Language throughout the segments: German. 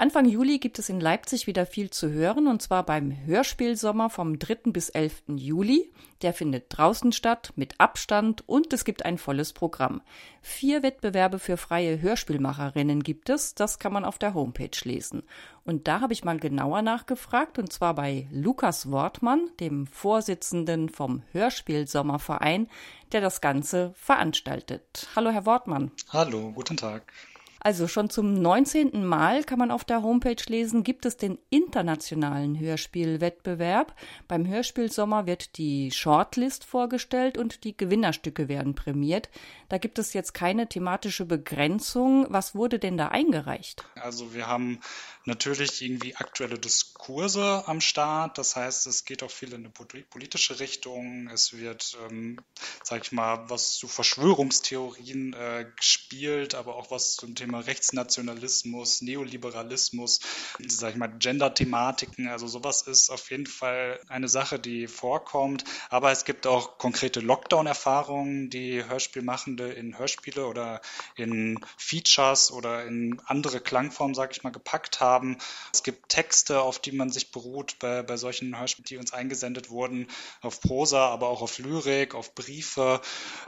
Anfang Juli gibt es in Leipzig wieder viel zu hören, und zwar beim Hörspielsommer vom 3. bis 11. Juli. Der findet draußen statt, mit Abstand, und es gibt ein volles Programm. Vier Wettbewerbe für freie Hörspielmacherinnen gibt es, das kann man auf der Homepage lesen. Und da habe ich mal genauer nachgefragt, und zwar bei Lukas Wortmann, dem Vorsitzenden vom Hörspielsommerverein, der das Ganze veranstaltet. Hallo, Herr Wortmann. Hallo, guten Tag. Also schon zum 19. Mal kann man auf der Homepage lesen, gibt es den internationalen Hörspielwettbewerb. Beim Hörspielsommer wird die Shortlist vorgestellt und die Gewinnerstücke werden prämiert. Da gibt es jetzt keine thematische Begrenzung. Was wurde denn da eingereicht? Also wir haben natürlich irgendwie aktuelle Diskurse am Start. Das heißt, es geht auch viel in eine politische Richtung. Es wird, ähm, sag ich mal, was zu Verschwörungstheorien äh, gespielt, aber auch was zum Thema Rechtsnationalismus, Neoliberalismus, sag ich mal, Gender-Thematiken. Also sowas ist auf jeden Fall eine Sache, die vorkommt. Aber es gibt auch konkrete Lockdown-Erfahrungen, die Hörspielmachende in Hörspiele oder in Features oder in andere Klangformen, sag ich mal, gepackt haben. Es gibt Texte, auf die man sich beruht bei, bei solchen Hörspielen, die uns eingesendet wurden, auf Prosa, aber auch auf Lyrik, auf Briefe.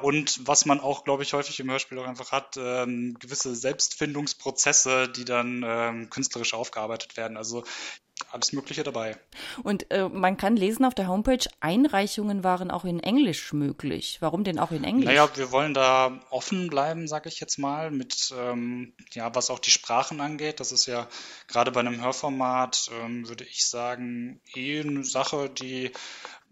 Und was man auch, glaube ich, häufig im Hörspiel auch einfach hat, ähm, gewisse Selbstfindungsprozesse, die dann ähm, künstlerisch aufgearbeitet werden. Also alles Mögliche dabei. Und äh, man kann lesen auf der Homepage, Einreichungen waren auch in Englisch möglich. Warum denn auch in Englisch? Naja, wir wollen da offen bleiben, sage ich jetzt mal, mit, ähm, ja, was auch die Sprachen angeht. Das ist ja gerade bei einem Hörformat, ähm, würde ich sagen, eh eine Sache, die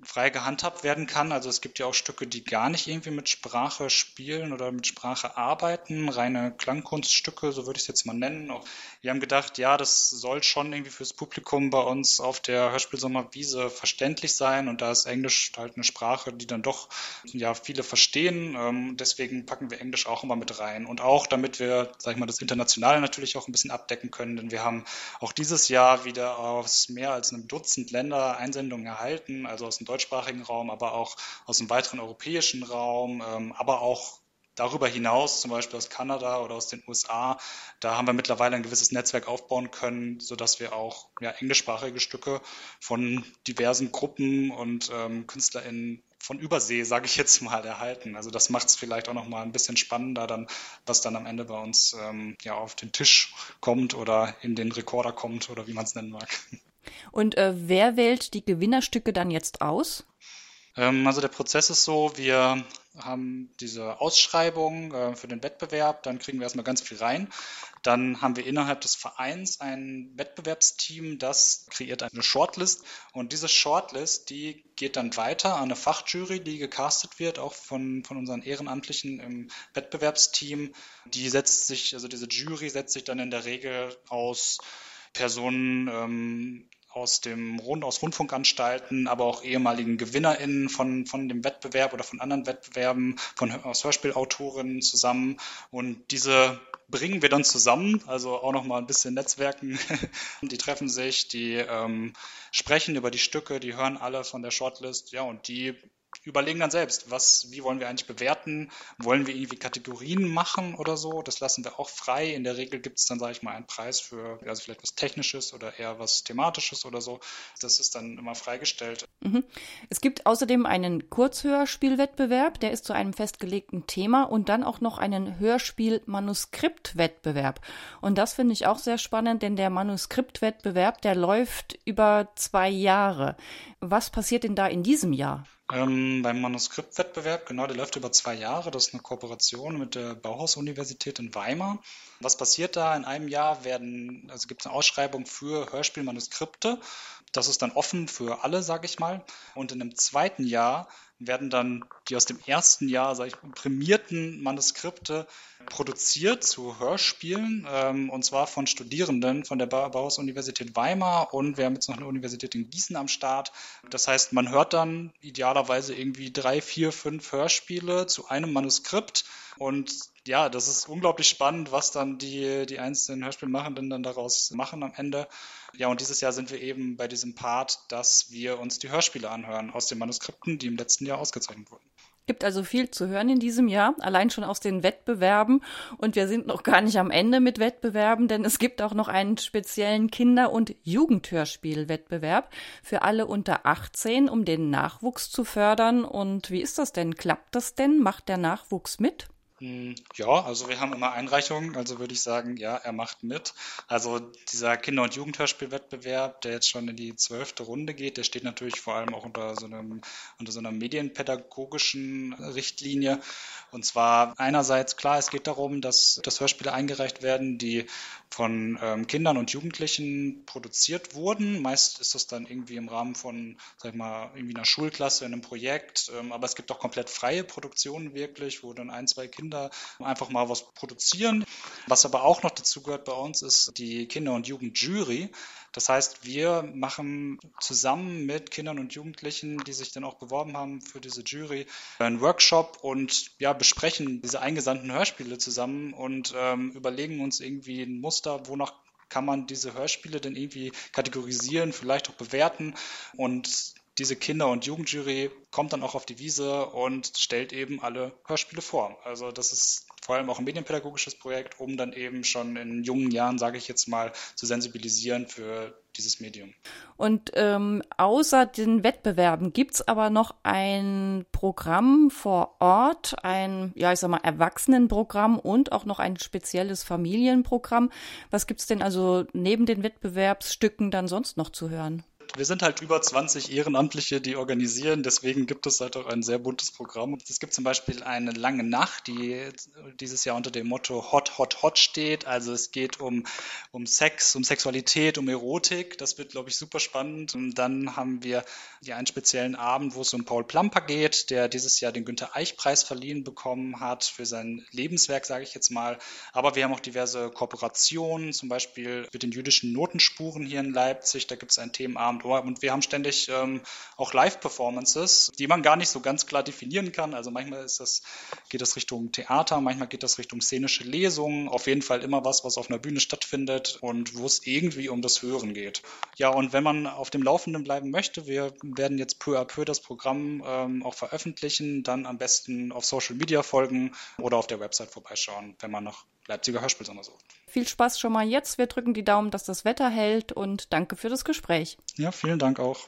frei gehandhabt werden kann. Also es gibt ja auch Stücke, die gar nicht irgendwie mit Sprache spielen oder mit Sprache arbeiten, reine Klangkunststücke, so würde ich es jetzt mal nennen. Wir haben gedacht, ja, das soll schon irgendwie fürs Publikum bei uns auf der Hörspielsommerwiese verständlich sein und da ist Englisch halt eine Sprache, die dann doch ja viele verstehen. Ähm, deswegen packen wir Englisch auch immer mit rein und auch damit wir, sag ich mal, das Internationale natürlich auch ein bisschen abdecken können, denn wir haben auch dieses Jahr wieder aus mehr als einem Dutzend Länder Einsendungen erhalten, also aus deutschsprachigen Raum, aber auch aus dem weiteren europäischen Raum, ähm, aber auch darüber hinaus, zum Beispiel aus Kanada oder aus den USA, da haben wir mittlerweile ein gewisses Netzwerk aufbauen können, sodass wir auch ja, englischsprachige Stücke von diversen Gruppen und ähm, KünstlerInnen von Übersee, sage ich jetzt mal, erhalten. Also das macht es vielleicht auch noch mal ein bisschen spannender, dann, was dann am Ende bei uns ähm, ja auf den Tisch kommt oder in den Rekorder kommt oder wie man es nennen mag. Und äh, wer wählt die Gewinnerstücke dann jetzt aus? Ähm, also der Prozess ist so, wir haben diese Ausschreibung äh, für den Wettbewerb, dann kriegen wir erstmal ganz viel rein. Dann haben wir innerhalb des Vereins ein Wettbewerbsteam, das kreiert eine Shortlist und diese Shortlist, die geht dann weiter an eine Fachjury, die gecastet wird, auch von, von unseren Ehrenamtlichen im Wettbewerbsteam. Die setzt sich, also diese Jury setzt sich dann in der Regel aus Personen ähm, aus dem Rund, aus Rundfunkanstalten, aber auch ehemaligen GewinnerInnen von, von dem Wettbewerb oder von anderen Wettbewerben, von, aus Hörspielautorinnen zusammen. Und diese bringen wir dann zusammen, also auch nochmal ein bisschen Netzwerken. die treffen sich, die ähm, sprechen über die Stücke, die hören alle von der Shortlist, ja, und die überlegen dann selbst, was, wie wollen wir eigentlich bewerten? Wollen wir irgendwie Kategorien machen oder so? Das lassen wir auch frei. In der Regel gibt es dann, sage ich mal, einen Preis für, also vielleicht was Technisches oder eher was Thematisches oder so. Das ist dann immer freigestellt. Mhm. Es gibt außerdem einen Kurzhörspielwettbewerb, der ist zu einem festgelegten Thema und dann auch noch einen Hörspiel-Manuskriptwettbewerb. Und das finde ich auch sehr spannend, denn der Manuskriptwettbewerb, der läuft über zwei Jahre. Was passiert denn da in diesem Jahr? Ähm, beim Manuskriptwettbewerb, genau, der läuft über zwei Jahre. Das ist eine Kooperation mit der Bauhaus-Universität in Weimar. Was passiert da? In einem Jahr werden, also gibt es eine Ausschreibung für Hörspielmanuskripte. Das ist dann offen für alle, sage ich mal. Und in einem zweiten Jahr werden dann die aus dem ersten Jahr, sage ich, prämierten Manuskripte produziert zu Hörspielen, ähm, und zwar von Studierenden von der Bauhaus-Universität Weimar und wir haben jetzt noch eine Universität in Gießen am Start. Das heißt, man hört dann idealerweise irgendwie drei, vier, fünf Hörspiele zu einem Manuskript und ja, das ist unglaublich spannend, was dann die, die einzelnen Hörspielmachenden dann daraus machen am Ende. Ja, und dieses Jahr sind wir eben bei diesem Part, dass wir uns die Hörspiele anhören aus den Manuskripten, die im letzten Jahr ausgezeichnet wurden. Gibt also viel zu hören in diesem Jahr, allein schon aus den Wettbewerben. Und wir sind noch gar nicht am Ende mit Wettbewerben, denn es gibt auch noch einen speziellen Kinder- und Jugendhörspielwettbewerb für alle unter 18, um den Nachwuchs zu fördern. Und wie ist das denn? Klappt das denn? Macht der Nachwuchs mit? Hm, ja, also wir haben immer Einreichungen, also würde ich sagen, ja, er macht mit. Also dieser Kinder- und Jugendhörspielwettbewerb, der jetzt schon in die zwölfte Runde geht, der steht natürlich vor allem auch unter so einem, unter so einer medienpädagogischen Richtlinie. Und zwar einerseits klar, es geht darum, dass, dass Hörspiele eingereicht werden, die von ähm, Kindern und Jugendlichen produziert wurden. Meist ist das dann irgendwie im Rahmen von, sag ich mal, irgendwie einer Schulklasse in einem Projekt. Ähm, aber es gibt auch komplett freie Produktionen wirklich, wo dann ein, zwei Kinder einfach mal was produzieren. Was aber auch noch dazu gehört bei uns, ist die Kinder- und Jugendjury. Das heißt, wir machen zusammen mit Kindern und Jugendlichen, die sich dann auch beworben haben für diese Jury, einen Workshop und ja, besprechen diese eingesandten Hörspiele zusammen und ähm, überlegen uns irgendwie ein Muster, wonach kann man diese Hörspiele denn irgendwie kategorisieren, vielleicht auch bewerten und diese Kinder- und Jugendjury kommt dann auch auf die Wiese und stellt eben alle Hörspiele vor. Also das ist vor allem auch ein medienpädagogisches Projekt, um dann eben schon in jungen Jahren, sage ich jetzt mal, zu sensibilisieren für dieses Medium. Und ähm, außer den Wettbewerben gibt es aber noch ein Programm vor Ort, ein, ja, ich sag mal, Erwachsenenprogramm und auch noch ein spezielles Familienprogramm. Was gibt es denn also neben den Wettbewerbsstücken dann sonst noch zu hören? Wir sind halt über 20 Ehrenamtliche, die organisieren. Deswegen gibt es halt auch ein sehr buntes Programm. Es gibt zum Beispiel eine lange Nacht, die dieses Jahr unter dem Motto Hot, Hot, Hot steht. Also es geht um, um Sex, um Sexualität, um Erotik. Das wird, glaube ich, super spannend. Und dann haben wir ja einen speziellen Abend, wo es um Paul Plamper geht, der dieses Jahr den Günter Eich-Preis verliehen bekommen hat für sein Lebenswerk, sage ich jetzt mal. Aber wir haben auch diverse Kooperationen, zum Beispiel mit den jüdischen Notenspuren hier in Leipzig. Da gibt es einen Themenabend Ohr. Und wir haben ständig ähm, auch Live-Performances, die man gar nicht so ganz klar definieren kann. Also manchmal ist das, geht das Richtung Theater, manchmal geht das Richtung szenische Lesungen. Auf jeden Fall immer was, was auf einer Bühne stattfindet und wo es irgendwie um das Hören geht. Ja, und wenn man auf dem Laufenden bleiben möchte, wir werden jetzt peu à peu das Programm ähm, auch veröffentlichen, dann am besten auf Social Media folgen oder auf der Website vorbeischauen, wenn man noch Leipziger Hörspielsommer sucht. Viel Spaß schon mal jetzt. Wir drücken die Daumen, dass das Wetter hält und danke für das Gespräch. Ja, vielen Dank auch.